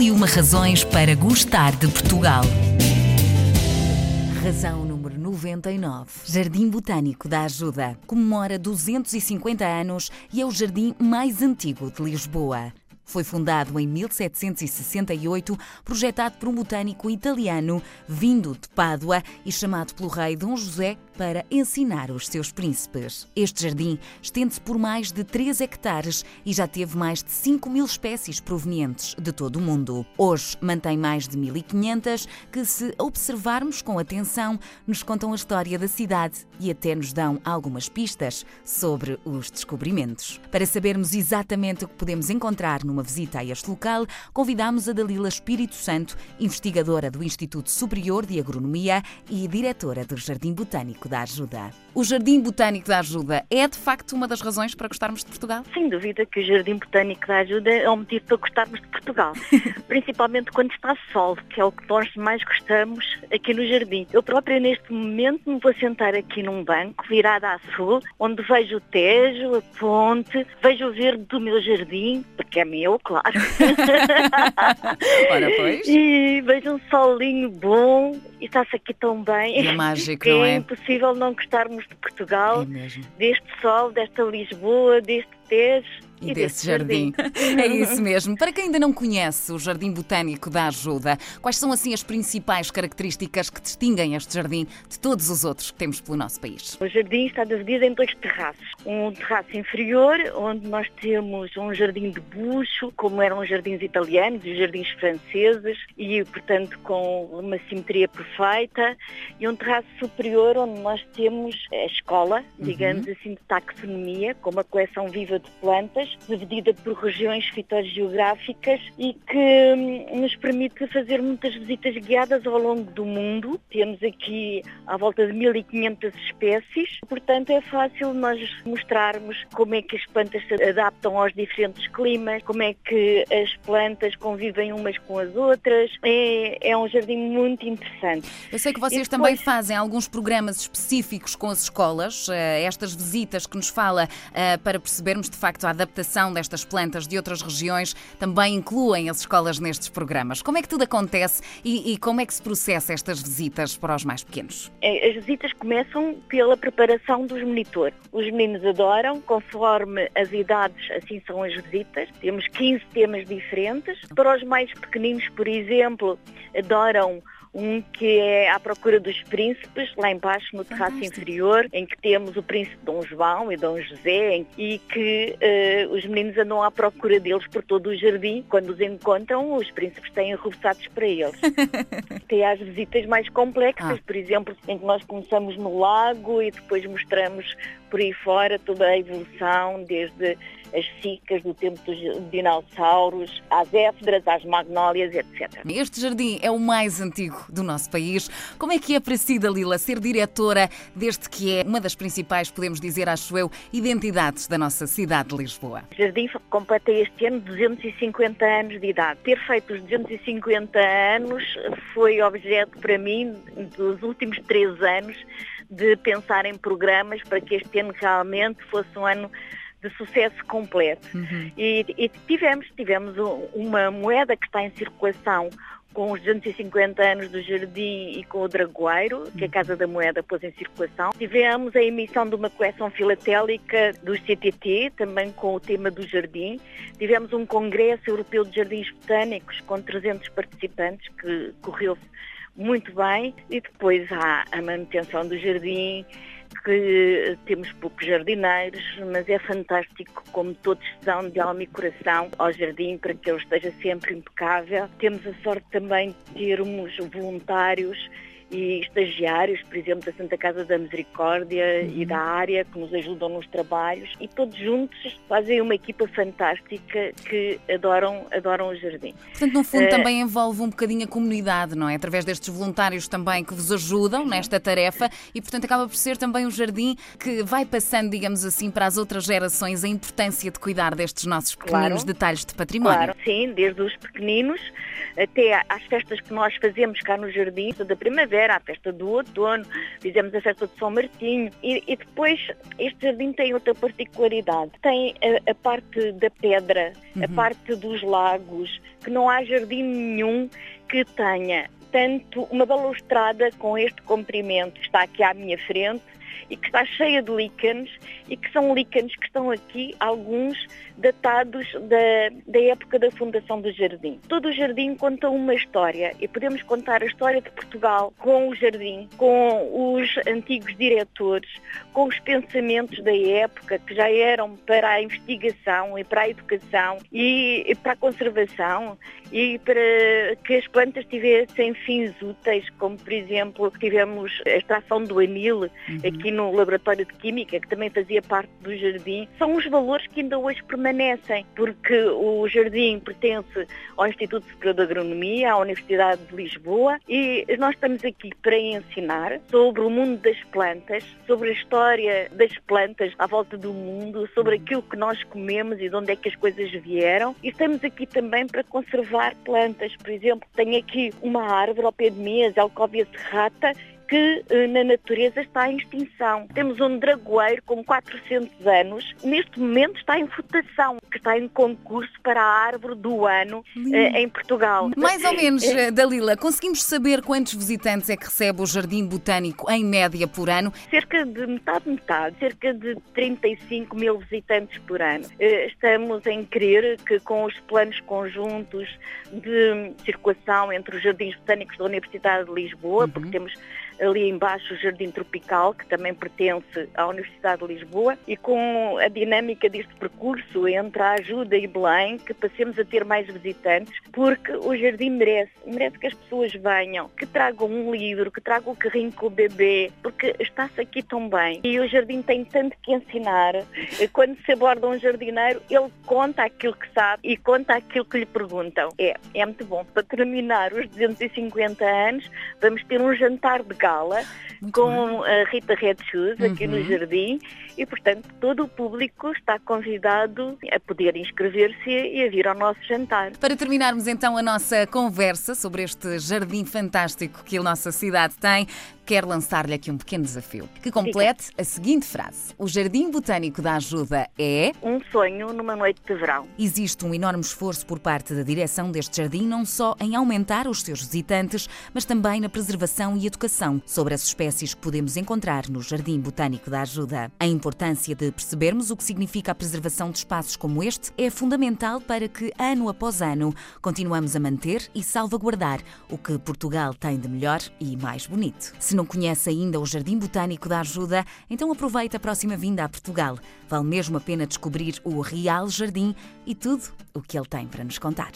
E uma razões para gostar de Portugal. Razão número 99. Jardim Botânico da Ajuda. Comemora 250 anos e é o jardim mais antigo de Lisboa. Foi fundado em 1768, projetado por um botânico italiano vindo de Pádua e chamado pelo rei Dom José para ensinar os seus príncipes. Este jardim estende-se por mais de 3 hectares e já teve mais de 5 mil espécies provenientes de todo o mundo. Hoje mantém mais de 1.500 que, se observarmos com atenção, nos contam a história da cidade e até nos dão algumas pistas sobre os descobrimentos. Para sabermos exatamente o que podemos encontrar numa visita a este local, convidamos a Dalila Espírito Santo, investigadora do Instituto Superior de Agronomia e diretora do Jardim Botânico da Ajuda. O Jardim Botânico da Ajuda é de facto uma das razões para gostarmos de Portugal? Sem dúvida que o Jardim Botânico da Ajuda é um motivo para gostarmos de Portugal, principalmente quando está sol, que é o que nós mais gostamos aqui no jardim. Eu própria neste momento me vou sentar aqui num banco, virada a sul, onde vejo o Tejo, a ponte, vejo o verde do meu jardim, porque é meu, claro. Ora, pois. E vejo um solinho bom e está-se aqui tão bem. E é mágico, não é é? impossível não gostarmos de Portugal, É deste sol, desta Lisboa, deste Tejo E desse jardim. É isso mesmo. Para quem ainda não conhece o Jardim Botânico da Ajuda, quais são assim as principais características que distinguem este jardim de todos os outros que temos pelo nosso país? O jardim está dividido em dois terraços. Um terraço inferior, onde nós temos um jardim de bucho, como eram os jardins italianos e os jardins franceses, e, portanto, com uma simetria perfeita. E um terraço superior, onde nós temos a escola, digamos assim, de taxonomia, com uma coleção viva de plantas, dividida por regiões fitogeográficas e que hum, nos permite fazer muitas visitas guiadas ao longo do mundo. Temos aqui à volta de 1500 espécies, portanto é fácil nós mostrarmos como é que as plantas se adaptam aos diferentes climas, como é que as plantas convivem umas com as outras. É, é um jardim muito interessante. Eu sei que vocês E também depois- fazem alguns programas específicos com as escolas, eh, estas visitas que nos fala eh, para percebermos de facto a adaptação destas plantas de outras regiões, também incluem as escolas nestes programas. Como é que tudo acontece e, e como é que se processa estas visitas para os mais pequenos? É, As visitas começam pela preparação dos monitores. Os meninos adoram, conforme as idades, assim são as visitas. Temos 15 temas diferentes. Para os mais pequeninos, por exemplo, adoram um que é à procura dos príncipes, lá embaixo no terraço inferior, em que temos o príncipe Dom João e Dom José, e que eh, os meninos andam à procura deles por todo o jardim. Quando os encontram, os príncipes têm arremessados para eles. Tem as visitas mais complexas, Ah. por exemplo, em que nós começamos no lago e depois mostramos por aí fora toda a evolução, desde as cicas do tempo dos dinossauros, às éfedras, às magnólias, etc. Este jardim é o mais antigo do nosso país. Como é que é para si, Dalila, ser diretora deste que é uma das principais, podemos dizer, acho eu, identidades da nossa cidade de Lisboa? O jardim completa este ano 250 anos de idade. Ter feito os 250 anos foi objeto para mim dos últimos três anos de pensar em programas para que este ano realmente fosse um ano de sucesso completo. E, e tivemos, tivemos um- uma moeda que está em circulação com os 250 anos do Jardim e com o Dragoeiro, que a Casa da Moeda pôs em circulação. Tivemos a emissão de uma coleção filatélica do CTT, também com o tema do Jardim. Tivemos um Congresso Europeu de Jardins Botânicos com 300 participantes, que correu muito bem. E depois há a manutenção do jardim, que temos poucos jardineiros, mas é fantástico como todos dão de alma e coração ao jardim para que ele esteja sempre impecável. Temos a sorte também de termos voluntários e estagiários, por exemplo, da Santa Casa da Misericórdia e da área, que nos ajudam nos trabalhos e todos juntos fazem uma equipa fantástica que adoram, adoram o jardim. Portanto, no fundo, Eh, também envolve um bocadinho a comunidade, não é? Através destes voluntários também que vos ajudam nesta tarefa e, portanto, acaba por ser também um jardim que vai passando, digamos assim, para as outras gerações a importância de cuidar destes nossos pequeninos Claro. detalhes de património. Claro, sim, desde os pequeninos até às festas que nós fazemos cá no jardim, da primavera, a festa do outono, fizemos a festa de São Martinho e, e depois este jardim tem outra particularidade. Tem a, a parte da pedra, uhum. a parte dos lagos, que não há jardim nenhum que tenha tanto uma balustrada com este comprimento que está aqui à minha frente e que está cheia de líquenes e que são líquenes que estão aqui, alguns datados da, da época da fundação do jardim. Todo o jardim conta uma história e podemos contar a história de Portugal com o jardim, com os antigos diretores, com os pensamentos da época que já eram para a investigação e para a educação e, e para a conservação e para que as plantas tivessem fins úteis, como por exemplo tivemos a extração do anil uhum. aqui no laboratório de química, que também fazia parte do jardim, são os valores que ainda hoje permanecem, porque o jardim pertence ao Instituto Superior de Agronomia, à Universidade de Lisboa, e nós estamos aqui para ensinar sobre o mundo das plantas, sobre a história das plantas à volta do mundo, sobre uhum. aquilo que nós comemos e de onde é que as coisas vieram, e estamos aqui também para conservar plantas. Por exemplo, tenho aqui uma árvore ao pé de mim, a Zelcovia serrata, que eh, na natureza está em extinção. Temos um dragoeiro com 400 anos, neste momento está em votação, que está em concurso para a árvore do ano eh, em Portugal. Mais ou menos, é. Dalila, conseguimos saber quantos visitantes é que recebe o Jardim Botânico em média por ano? Cerca de metade, metade, cerca de 35 mil visitantes por ano. Estamos em crer que com os planos conjuntos de circulação entre os jardins botânicos da Universidade de Lisboa, uhum. porque temos ali embaixo o Jardim Tropical, que também pertence à Universidade de Lisboa, e com a dinâmica deste percurso entre a ajuda e Belém, que passemos a ter mais visitantes, porque o jardim merece, merece que as pessoas venham, que tragam um livro, que tragam o carrinho com o bebê, porque está-se aqui tão bem. E o jardim tem tanto que ensinar. Quando se aborda um jardineiro, ele conta aquilo que sabe e conta aquilo que lhe perguntam. É, é muito bom. Para terminar os 250 anos, vamos ter um jantar de gala gala Muito com bem. a Rita Red Shoes aqui uhum. no Jardim e, portanto, todo o público está convidado a poder inscrever-se e a vir ao nosso jantar. Para terminarmos então a nossa conversa sobre este jardim fantástico que a nossa cidade tem, quero lançar-lhe aqui um pequeno desafio que complete a seguinte frase: O Jardim Botânico da Ajuda é. Um sonho numa noite de verão. Existe um enorme esforço por parte da direção deste jardim, não só em aumentar os seus visitantes, mas também na preservação e educação sobre as espécies que podemos encontrar no Jardim Botânico da Ajuda. A importância de percebermos o que significa a preservação de espaços como este é fundamental para que, ano após ano, continuamos a manter e salvaguardar o que Portugal tem de melhor e mais bonito. Se não conhece ainda o Jardim Botânico da Ajuda, então aproveite a próxima vinda a Portugal. Vale mesmo a pena descobrir o real jardim e tudo o que ele tem para nos contar.